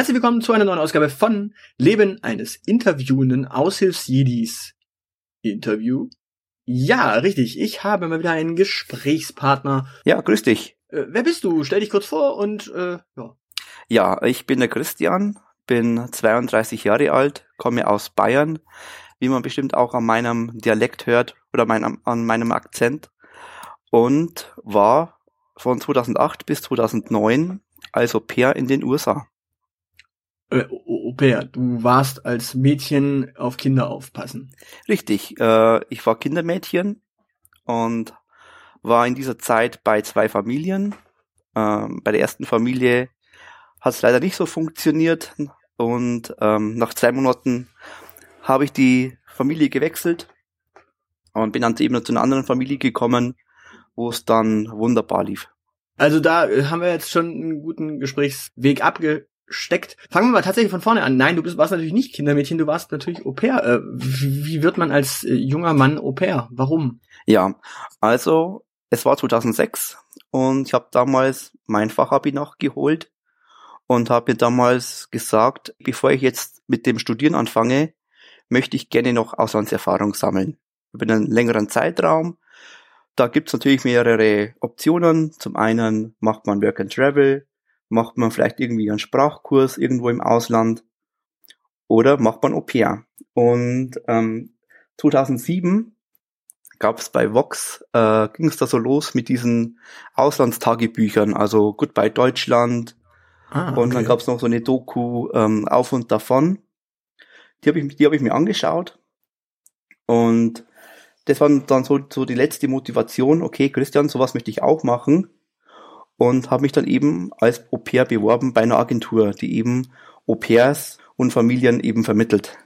Herzlich willkommen zu einer neuen Ausgabe von Leben eines interviewenden Aushilfsjedis. Interview? Ja, richtig. Ich habe mal wieder einen Gesprächspartner. Ja, grüß dich. Äh, wer bist du? Stell dich kurz vor und äh, ja. Ja, ich bin der Christian, bin 32 Jahre alt, komme aus Bayern, wie man bestimmt auch an meinem Dialekt hört oder mein, an meinem Akzent und war von 2008 bis 2009 als Au pair in den USA. Äh, Au pair, du warst als Mädchen auf Kinder aufpassen. Richtig, äh, ich war Kindermädchen und war in dieser Zeit bei zwei Familien. Ähm, bei der ersten Familie hat es leider nicht so funktioniert und ähm, nach zwei Monaten habe ich die Familie gewechselt und bin dann eben zu einer anderen Familie gekommen, wo es dann wunderbar lief. Also da äh, haben wir jetzt schon einen guten Gesprächsweg abgesteckt. Fangen wir mal tatsächlich von vorne an. Nein, du bist, warst natürlich nicht Kindermädchen, du warst natürlich Au pair. Äh, wie wird man als äh, junger Mann Au pair? Warum? Ja, also es war 2006 und ich habe damals mein Fachabi nachgeholt und habe mir damals gesagt, bevor ich jetzt mit dem Studieren anfange, möchte ich gerne noch Auslandserfahrung sammeln. Über einen längeren Zeitraum da gibt's natürlich mehrere Optionen. Zum einen macht man Work and Travel, macht man vielleicht irgendwie einen Sprachkurs irgendwo im Ausland oder macht man Au pair. Und ähm, 2007 gab es bei Vox, äh, ging es da so los mit diesen Auslandstagebüchern, also Goodbye Deutschland. Ah, okay. Und dann gab es noch so eine Doku ähm, auf und davon. Die habe ich, die hab ich mir angeschaut. Und das war dann so, so die letzte Motivation, okay, Christian, sowas möchte ich auch machen. Und habe mich dann eben als Au pair beworben bei einer Agentur, die eben Au pairs und Familien eben vermittelt.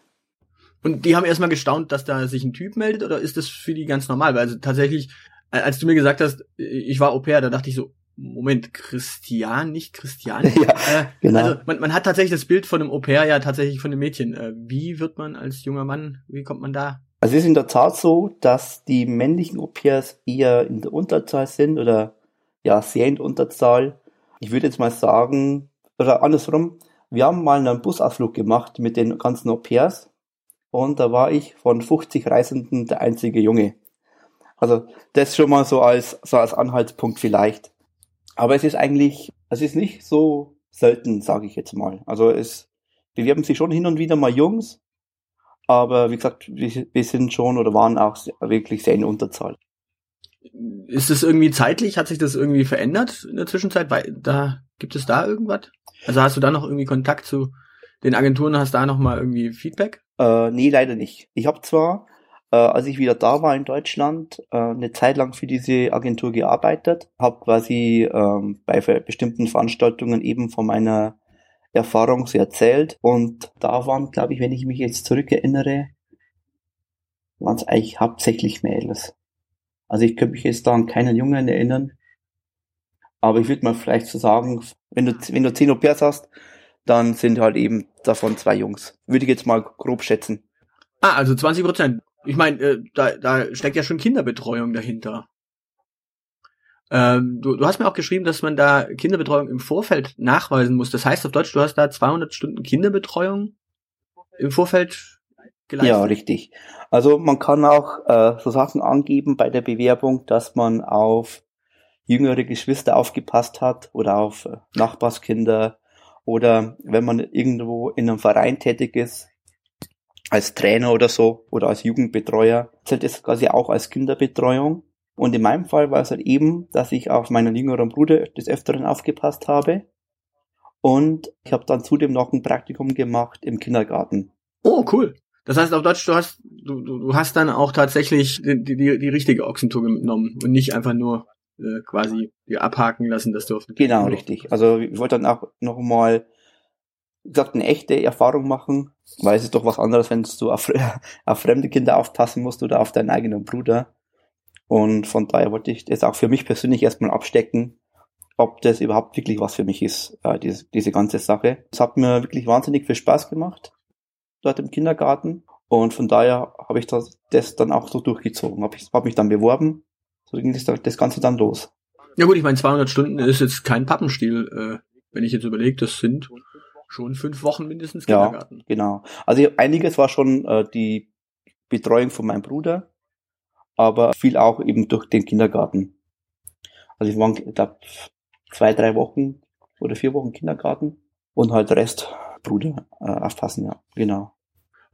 Und die haben erstmal gestaunt, dass da sich ein Typ meldet, oder ist das für die ganz normal? Weil also tatsächlich, als du mir gesagt hast, ich war Au pair, da dachte ich so, Moment, Christian, nicht Christian? Ja, äh, genau. Also man, man hat tatsächlich das Bild von einem Au pair ja tatsächlich von einem Mädchen. Äh, wie wird man als junger Mann, wie kommt man da also es ist in der Tat so, dass die männlichen Au-pairs eher in der Unterzahl sind oder ja, sehr in Unterzahl. Ich würde jetzt mal sagen, oder andersrum, wir haben mal einen Busausflug gemacht mit den ganzen Au-pairs und da war ich von 50 Reisenden der einzige Junge. Also das schon mal so als, so als Anhaltspunkt vielleicht. Aber es ist eigentlich, es ist nicht so selten, sage ich jetzt mal. Also es bewerben sich schon hin und wieder mal Jungs, aber wie gesagt, wir, wir sind schon oder waren auch wirklich sehr in Unterzahl. Ist es irgendwie zeitlich? Hat sich das irgendwie verändert in der Zwischenzeit? Weil da gibt es da irgendwas? Also hast du da noch irgendwie Kontakt zu den Agenturen? Hast da noch mal irgendwie Feedback? Äh, nee, leider nicht. Ich habe zwar, äh, als ich wieder da war in Deutschland, äh, eine Zeit lang für diese Agentur gearbeitet, habe quasi ähm, bei bestimmten Veranstaltungen eben von meiner Erfahrung so erzählt. Und da waren, glaube ich, wenn ich mich jetzt zurückerinnere, waren es eigentlich hauptsächlich Mädels. Also ich könnte mich jetzt da an keinen Jungen erinnern. Aber ich würde mal vielleicht so sagen, wenn du, wenn du 10 Au pairs hast, dann sind halt eben davon zwei Jungs. Würde ich jetzt mal grob schätzen. Ah, also 20 Prozent. Ich meine, äh, da, da steckt ja schon Kinderbetreuung dahinter. Ähm, du, du hast mir auch geschrieben, dass man da Kinderbetreuung im Vorfeld nachweisen muss. Das heißt auf Deutsch, du hast da 200 Stunden Kinderbetreuung im Vorfeld geleistet. Ja, richtig. Also man kann auch äh, so Sachen angeben bei der Bewerbung, dass man auf jüngere Geschwister aufgepasst hat oder auf äh, Nachbarskinder oder wenn man irgendwo in einem Verein tätig ist, als Trainer oder so oder als Jugendbetreuer, zählt es quasi auch als Kinderbetreuung. Und in meinem Fall war es halt eben, dass ich auf meinen jüngeren Bruder des Öfteren aufgepasst habe. Und ich habe dann zudem noch ein Praktikum gemacht im Kindergarten. Oh, cool. Das heißt auf Deutsch, du hast, du, du, du hast dann auch tatsächlich die, die, die richtige Ochsentour genommen und nicht einfach nur äh, quasi die abhaken lassen, dass du auf Genau, richtig. Also ich wollte dann auch nochmal, wie gesagt, eine echte Erfahrung machen, weil es ist doch was anderes, wenn du auf, auf fremde Kinder aufpassen musst oder auf deinen eigenen Bruder. Und von daher wollte ich das auch für mich persönlich erstmal abstecken, ob das überhaupt wirklich was für mich ist, äh, diese, diese ganze Sache. Es hat mir wirklich wahnsinnig viel Spaß gemacht, dort im Kindergarten. Und von daher habe ich das, das dann auch so durchgezogen. Habe hab mich dann beworben. So ging das, das Ganze dann los. Ja gut, ich meine, 200 Stunden ist jetzt kein Pappenstiel, äh, wenn ich jetzt überlege, das sind schon fünf Wochen mindestens Kindergarten. Ja, genau. Also einiges war schon äh, die Betreuung von meinem Bruder, aber viel auch eben durch den Kindergarten. Also ich war, ich glaube, zwei, drei Wochen oder vier Wochen Kindergarten und halt Rest Bruder äh, aufpassen, ja, genau.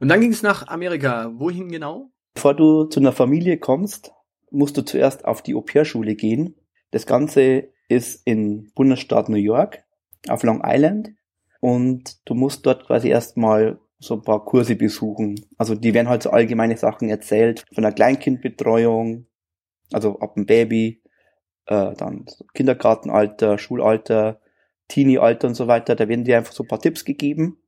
Und dann ging es nach Amerika. Wohin genau? Bevor du zu einer Familie kommst, musst du zuerst auf die Au-pair-Schule gehen. Das Ganze ist in Bundesstaat New York, auf Long Island. Und du musst dort quasi erstmal so ein paar Kurse besuchen. Also die werden halt so allgemeine Sachen erzählt, von der Kleinkindbetreuung, also ab dem Baby, äh, dann Kindergartenalter, Schulalter, Teenie-Alter und so weiter. Da werden dir einfach so ein paar Tipps gegeben.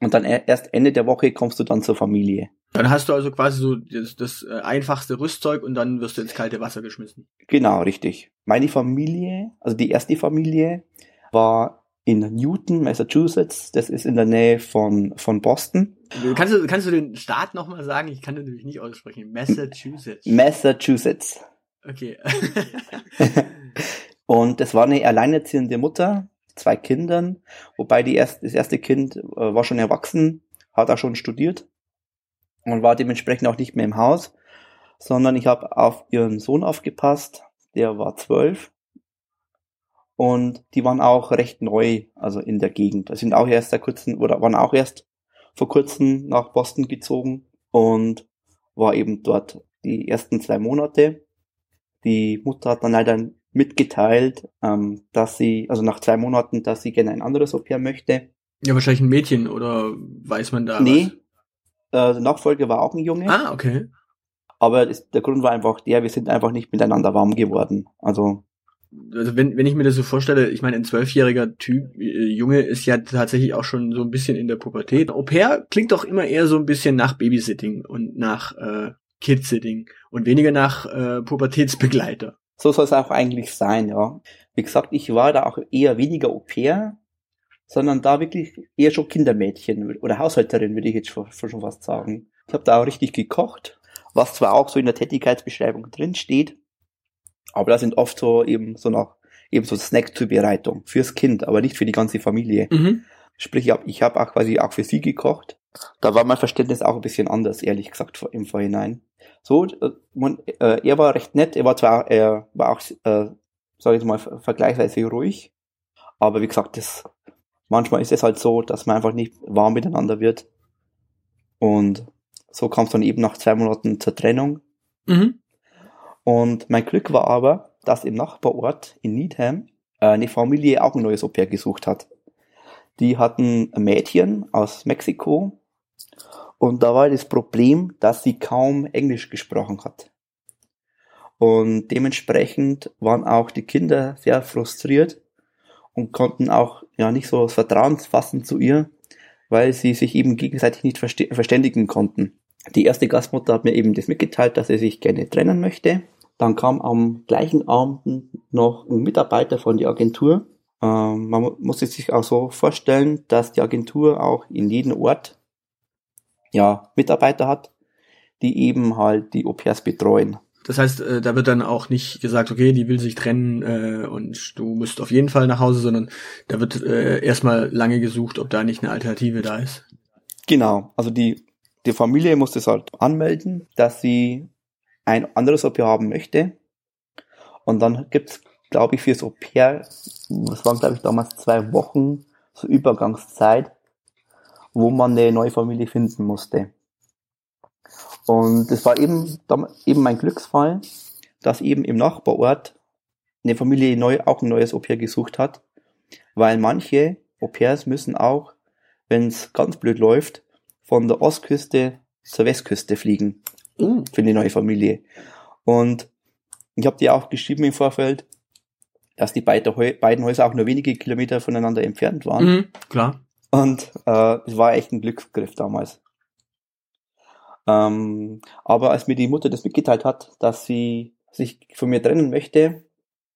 Und dann erst Ende der Woche kommst du dann zur Familie. Dann hast du also quasi so das, das äh, einfachste Rüstzeug und dann wirst du ins kalte Wasser geschmissen. Genau, richtig. Meine Familie, also die erste Familie, war in Newton, Massachusetts. Das ist in der Nähe von, von Boston. Kannst du, kannst du den Staat nochmal sagen? Ich kann den natürlich nicht aussprechen. Massachusetts. Massachusetts. Okay. und das war eine alleinerziehende Mutter, zwei Kindern, wobei die erst, das erste Kind äh, war schon erwachsen, hat auch schon studiert und war dementsprechend auch nicht mehr im Haus, sondern ich habe auf ihren Sohn aufgepasst, der war zwölf und die waren auch recht neu, also in der Gegend. Das sind auch erst seit kurzem oder waren auch erst vor kurzem nach Boston gezogen und war eben dort die ersten zwei Monate. Die Mutter hat dann leider mitgeteilt, ähm, dass sie, also nach zwei Monaten, dass sie gerne ein anderes Au-pair möchte. Ja, wahrscheinlich ein Mädchen oder weiß man da Nee, was? Äh, Nachfolger war auch ein Junge. Ah, okay. Aber das, der Grund war einfach der, wir sind einfach nicht miteinander warm geworden. Also also wenn, wenn ich mir das so vorstelle, ich meine, ein zwölfjähriger Typ, äh, Junge ist ja tatsächlich auch schon so ein bisschen in der Pubertät. Au pair klingt doch immer eher so ein bisschen nach Babysitting und nach äh, Kidsitting und weniger nach äh, Pubertätsbegleiter. So soll es auch eigentlich sein, ja. Wie gesagt, ich war da auch eher weniger Au pair, sondern da wirklich eher schon Kindermädchen oder Haushälterin, würde ich jetzt schon, schon fast sagen. Ich habe da auch richtig gekocht, was zwar auch so in der Tätigkeitsbeschreibung drin steht, aber da sind oft so eben so noch eben so Snack-Zubereitung fürs Kind, aber nicht für die ganze Familie. Mhm. Sprich, ich habe hab auch quasi auch für sie gekocht. Da war mein Verständnis auch ein bisschen anders, ehrlich gesagt, im Vorhinein. So, äh, man, äh, er war recht nett, er war zwar, er war auch, äh, sag ich mal, vergleichsweise ruhig, aber wie gesagt, das, manchmal ist es halt so, dass man einfach nicht warm miteinander wird. Und so kam es dann eben nach zwei Monaten zur Trennung. Mhm. Und mein Glück war aber, dass im Nachbarort in Needham äh, eine Familie auch ein neues Au-pair gesucht hat. Die hatten ein Mädchen aus Mexiko und da war das Problem, dass sie kaum Englisch gesprochen hat. Und dementsprechend waren auch die Kinder sehr frustriert und konnten auch ja nicht so das Vertrauen fassen zu ihr, weil sie sich eben gegenseitig nicht verständigen konnten. Die erste Gastmutter hat mir eben das mitgeteilt, dass sie sich gerne trennen möchte dann kam am gleichen Abend noch ein Mitarbeiter von der Agentur. Ähm, man muss sich auch so vorstellen, dass die Agentur auch in jedem Ort ja, Mitarbeiter hat, die eben halt die Au-pairs betreuen. Das heißt, äh, da wird dann auch nicht gesagt, okay, die will sich trennen äh, und du musst auf jeden Fall nach Hause, sondern da wird äh, erstmal lange gesucht, ob da nicht eine Alternative da ist. Genau, also die, die Familie muss das halt anmelden, dass sie ein anderes Au-pair haben möchte. Und dann gibt's, glaube ich, fürs Au-pair, das waren, glaube ich, damals zwei Wochen, so Übergangszeit, wo man eine neue Familie finden musste. Und das war eben, eben mein Glücksfall, dass eben im Nachbarort eine Familie neu, auch ein neues Au-pair gesucht hat, weil manche Au-pairs müssen auch, wenn es ganz blöd läuft, von der Ostküste zur Westküste fliegen uh. für eine neue Familie. Und ich habe dir auch geschrieben im Vorfeld, dass die beiden Häuser auch nur wenige Kilometer voneinander entfernt waren. Mhm, klar. Und äh, es war echt ein Glücksgriff damals. Ähm, aber als mir die Mutter das mitgeteilt hat, dass sie sich von mir trennen möchte,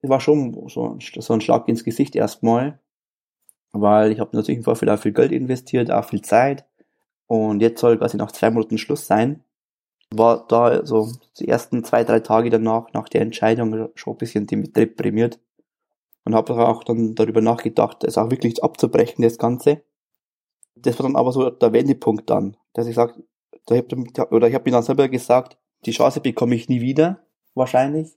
war schon so, so ein Schlag ins Gesicht erstmal, weil ich habe natürlich im Vorfeld auch viel Geld investiert, auch viel Zeit und jetzt soll quasi nach zwei Monaten Schluss sein war da so die ersten zwei, drei Tage danach, nach der Entscheidung, schon ein bisschen deprimiert und habe auch dann darüber nachgedacht, es auch wirklich abzubrechen, das Ganze. Das war dann aber so der Wendepunkt dann, dass ich sag, da hab, oder ich habe mir dann selber gesagt, die Chance bekomme ich nie wieder, wahrscheinlich.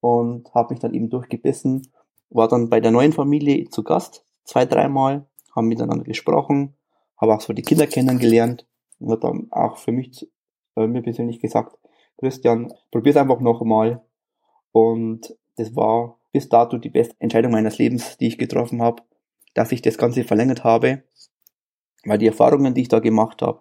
Und habe mich dann eben durchgebissen, war dann bei der neuen Familie zu Gast, zwei, dreimal, haben miteinander gesprochen, habe auch so die Kinder kennengelernt und hat dann auch für mich, äh, mir persönlich gesagt, Christian, probier's einfach noch einmal. Und das war bis dato die beste Entscheidung meines Lebens, die ich getroffen habe, dass ich das Ganze verlängert habe, weil die Erfahrungen, die ich da gemacht habe,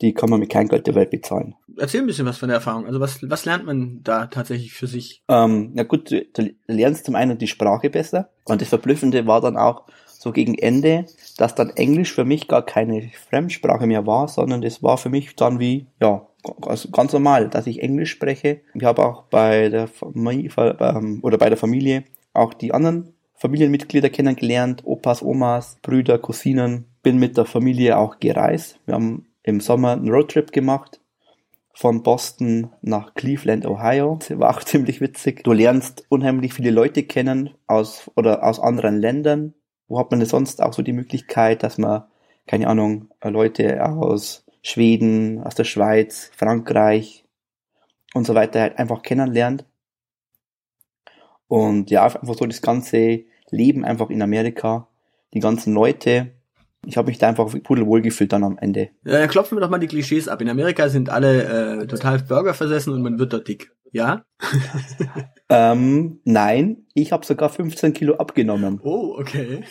die kann man mit keinem Geld der Welt bezahlen. Erzähl ein bisschen was von der Erfahrung. Also was, was lernt man da tatsächlich für sich? Ähm, na gut, du, du lernst zum einen die Sprache besser und das Verblüffende war dann auch so gegen Ende, dass dann Englisch für mich gar keine Fremdsprache mehr war, sondern das war für mich dann wie, ja, ganz, ganz normal, dass ich Englisch spreche. Ich habe auch bei der Familie, ähm, oder bei der Familie auch die anderen Familienmitglieder kennengelernt, Opas, Omas, Brüder, Cousinen, bin mit der Familie auch gereist. Wir haben im Sommer einen Roadtrip gemacht von Boston nach Cleveland, Ohio. Das war auch ziemlich witzig. Du lernst unheimlich viele Leute kennen aus oder aus anderen Ländern. Wo hat man denn sonst auch so die Möglichkeit, dass man, keine Ahnung, Leute aus Schweden, aus der Schweiz, Frankreich und so weiter halt einfach kennenlernt. Und ja, einfach so das ganze Leben einfach in Amerika, die ganzen Leute, ich habe mich da einfach pudelwohl gefühlt dann am Ende. Ja, klopfen wir doch mal die Klischees ab. In Amerika sind alle äh, total Burger versessen und man wird dort dick. Ja? ähm, nein, ich habe sogar 15 Kilo abgenommen. Oh, okay.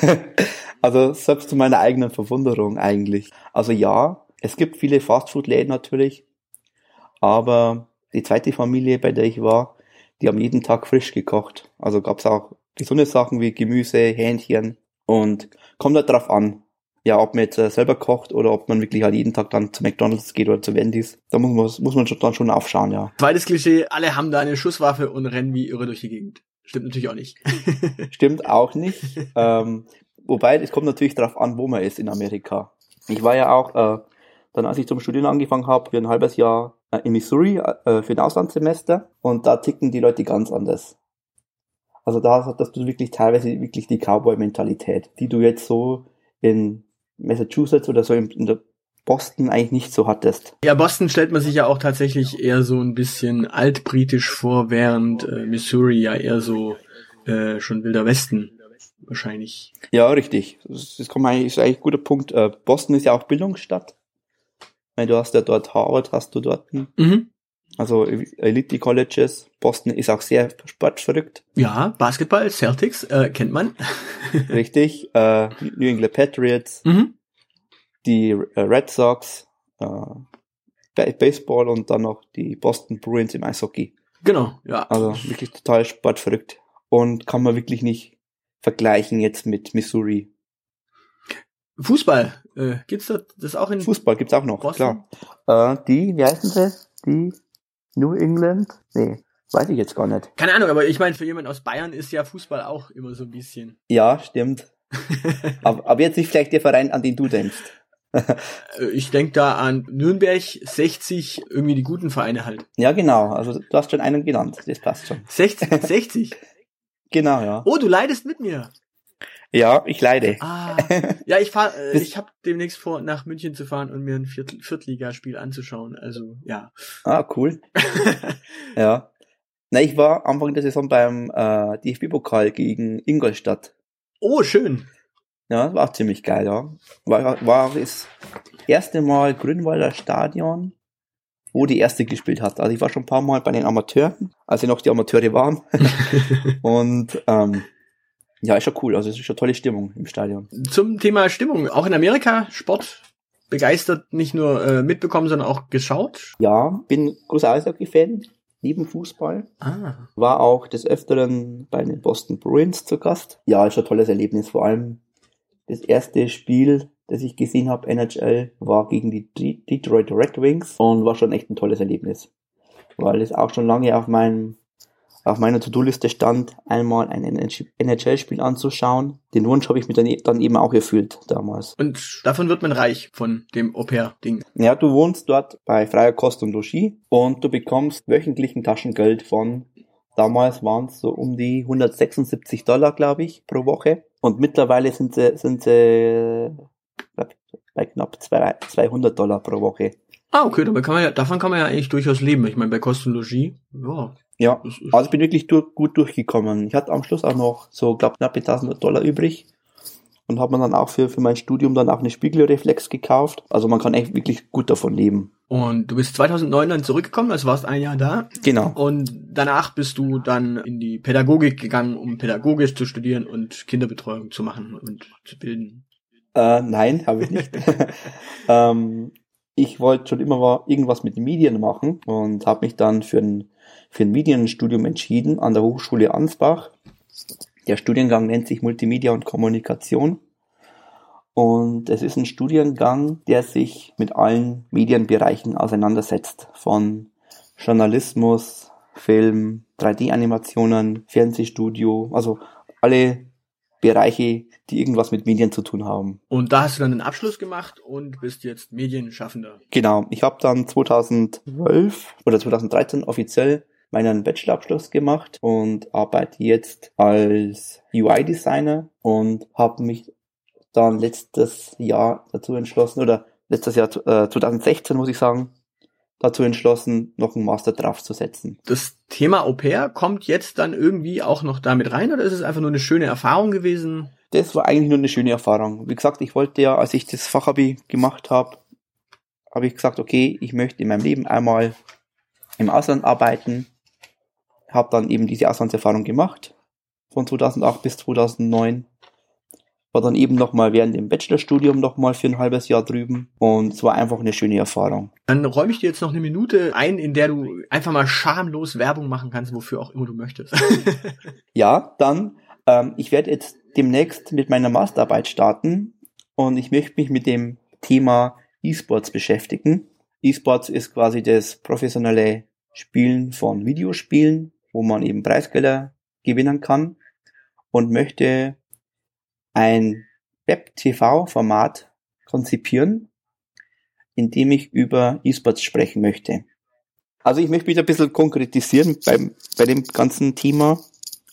also selbst zu meiner eigenen Verwunderung eigentlich. Also ja, es gibt viele Fastfood-Läden natürlich, aber die zweite Familie, bei der ich war, die haben jeden Tag frisch gekocht. Also gab's auch gesunde Sachen wie Gemüse, Hähnchen, und kommt halt drauf an, ja, ob man jetzt äh, selber kocht oder ob man wirklich halt jeden Tag dann zu McDonalds geht oder zu Wendy's. Da muss man, muss man schon, dann schon aufschauen, ja. Zweites Klischee, alle haben da eine Schusswaffe und rennen wie irre durch die Gegend. Stimmt natürlich auch nicht. Stimmt auch nicht. ähm, wobei, es kommt natürlich drauf an, wo man ist in Amerika. Ich war ja auch, äh, dann als ich zum Studieren angefangen habe, für ein halbes Jahr äh, in Missouri äh, für ein Auslandssemester und da ticken die Leute ganz anders. Also da hast du wirklich teilweise wirklich die Cowboy-Mentalität, die du jetzt so in Massachusetts oder so in, in der Boston eigentlich nicht so hattest. Ja, Boston stellt man sich ja auch tatsächlich eher so ein bisschen altbritisch vor, während äh, Missouri ja eher so äh, schon wilder Westen wahrscheinlich. Ja, richtig. Das, das kommt eigentlich, ist eigentlich ein guter Punkt. Äh, Boston ist ja auch Bildungsstadt. Weil du hast ja dort Harvard, hast du dort. Mhm. Also Elite Colleges. Boston ist auch sehr sportverrückt. Ja, Basketball, Celtics, äh, kennt man. Richtig. Äh, New England Patriots, mhm. die äh, Red Sox, äh, Baseball und dann noch die Boston Bruins im Eishockey. Genau, ja. Also wirklich total sportverrückt. Und kann man wirklich nicht vergleichen jetzt mit Missouri. Fußball, äh, gibt's da das auch in Fußball gibt's auch noch, Boston? klar. Äh, die, wie heißen sie? Die New England? Nee, weiß ich jetzt gar nicht. Keine Ahnung, aber ich meine, für jemanden aus Bayern ist ja Fußball auch immer so ein bisschen. Ja, stimmt. aber, aber jetzt nicht vielleicht der Verein, an den du denkst. Äh, ich denke da an Nürnberg, 60, irgendwie die guten Vereine halt. Ja, genau. Also du hast schon einen genannt. Das passt schon. 60? 60? genau, ja. Oh, du leidest mit mir. Ja, ich leide. Ah, ja, ich fahr, äh, ich habe demnächst vor, nach München zu fahren und mir ein Viert Viertligaspiel anzuschauen. Also ja. Ah, cool. ja. Na, ich war Anfang der Saison beim äh, DFB-Pokal gegen Ingolstadt. Oh, schön. Ja, war ziemlich geil, ja. War, war das erste Mal Grünwalder Stadion, wo die erste gespielt hat. Also ich war schon ein paar Mal bei den Amateuren, als sie noch die Amateure waren. und ähm, ja, ist schon cool. Also es ist schon tolle Stimmung im Stadion. Zum Thema Stimmung, auch in Amerika, Sport begeistert, nicht nur äh, mitbekommen, sondern auch geschaut? Ja, bin großer Eishockey-Fan, neben Fußball. Ah. War auch des Öfteren bei den Boston Bruins zu Gast. Ja, ist schon ein tolles Erlebnis. Vor allem das erste Spiel, das ich gesehen habe, NHL, war gegen die Detroit Red Wings und war schon echt ein tolles Erlebnis. Weil es auch schon lange auf meinem auf meiner To-Do-Liste stand, einmal ein NHL-Spiel anzuschauen. Den Wunsch habe ich mir dann, e-, dann, eben auch erfüllt damals. Und davon wird man reich, von dem Au-pair-Ding. Ja, du wohnst dort bei freier Kost und Logis und du bekommst wöchentlichen Taschengeld von, damals waren es so um die 176 Dollar, glaube ich, pro Woche. Und mittlerweile sind sie, sind sie bei knapp 200 Dollar pro Woche. Ah, okay, dabei kann man ja, davon kann man ja eigentlich durchaus leben. Ich meine, bei Kostologie, ja. Ja, also ich bin wirklich durch, gut durchgekommen. Ich hatte am Schluss auch noch so, glaube knapp 1000 Dollar übrig und habe mir dann auch für, für mein Studium dann auch eine Spiegelreflex gekauft. Also man kann echt wirklich gut davon leben. Und du bist 2009 dann zurückgekommen, also warst ein Jahr da. Genau. Und danach bist du dann in die Pädagogik gegangen, um pädagogisch zu studieren und Kinderbetreuung zu machen und zu bilden. Äh, nein, habe ich nicht. ähm, ich wollte schon immer irgendwas mit Medien machen und habe mich dann für ein, für ein Medienstudium entschieden an der Hochschule Ansbach. Der Studiengang nennt sich Multimedia und Kommunikation. Und es ist ein Studiengang, der sich mit allen Medienbereichen auseinandersetzt. Von Journalismus, Film, 3D-Animationen, Fernsehstudio, also alle Bereiche, die irgendwas mit Medien zu tun haben. Und da hast du dann einen Abschluss gemacht und bist jetzt Medienschaffender. Genau, ich habe dann 2012 oder 2013 offiziell meinen Bachelorabschluss gemacht und arbeite jetzt als UI-Designer und habe mich dann letztes Jahr dazu entschlossen, oder letztes Jahr äh, 2016 muss ich sagen, dazu entschlossen, noch einen Master draufzusetzen. Das Thema Au pair kommt jetzt dann irgendwie auch noch damit rein oder ist es einfach nur eine schöne Erfahrung gewesen? Das war eigentlich nur eine schöne Erfahrung. Wie gesagt, ich wollte ja, als ich das Fachabi gemacht habe, habe ich gesagt, okay, ich möchte in meinem Leben einmal im Ausland arbeiten habe dann eben diese Auslandserfahrung gemacht von 2008 bis 2009. War dann eben nochmal während dem Bachelorstudium nochmal für ein halbes Jahr drüben und es war einfach eine schöne Erfahrung. Dann räume ich dir jetzt noch eine Minute ein, in der du einfach mal schamlos Werbung machen kannst, wofür auch immer du möchtest. ja, dann, ähm, ich werde jetzt demnächst mit meiner Masterarbeit starten und ich möchte mich mit dem Thema E-Sports beschäftigen. E-Sports ist quasi das professionelle Spielen von Videospielen wo man eben Preisgelder gewinnen kann und möchte ein Web-TV-Format konzipieren, in dem ich über E-Sports sprechen möchte. Also ich möchte mich ein bisschen konkretisieren beim, bei dem ganzen Thema.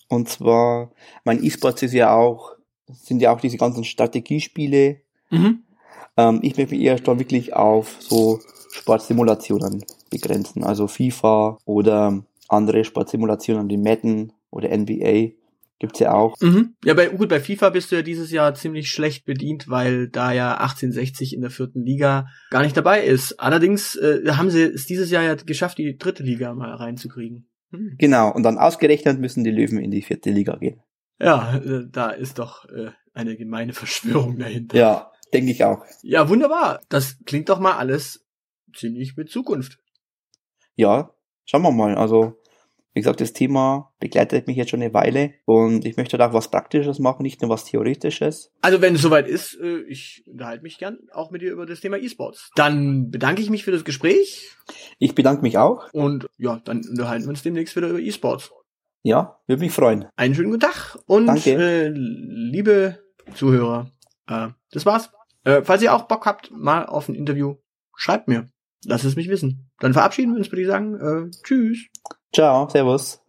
Und zwar, mein E-Sports ist ja auch, sind ja auch diese ganzen Strategiespiele. Mhm. Ähm, ich möchte mich eher schon wirklich auf so Sportsimulationen begrenzen. Also FIFA oder andere Sportsimulationen wie Madden oder NBA gibt's ja auch. Mhm. Ja, bei, gut, bei FIFA bist du ja dieses Jahr ziemlich schlecht bedient, weil da ja 1860 in der vierten Liga gar nicht dabei ist. Allerdings äh, haben sie es dieses Jahr ja geschafft, die dritte Liga mal reinzukriegen. Hm. Genau, und dann ausgerechnet müssen die Löwen in die vierte Liga gehen. Ja, äh, da ist doch äh, eine gemeine Verschwörung dahinter. Ja, denke ich auch. Ja, wunderbar. Das klingt doch mal alles ziemlich mit Zukunft. Ja, schauen wir mal. Also wie gesagt, das Thema begleitet mich jetzt schon eine Weile und ich möchte da auch was Praktisches machen, nicht nur was Theoretisches. Also wenn es soweit ist, äh, ich unterhalte mich gern auch mit dir über das Thema E-Sports. Dann bedanke ich mich für das Gespräch. Ich bedanke mich auch. Und ja, dann unterhalten wir uns demnächst wieder über E-Sports. Ja, würde mich freuen. Einen schönen guten Tag und Danke. Äh, liebe Zuhörer, äh, das war's. Äh, falls ihr auch Bock habt, mal auf ein Interview, schreibt mir. Lasst es mich wissen. Dann verabschieden wir uns, würde ich sagen. Äh, tschüss. Ciao, servus.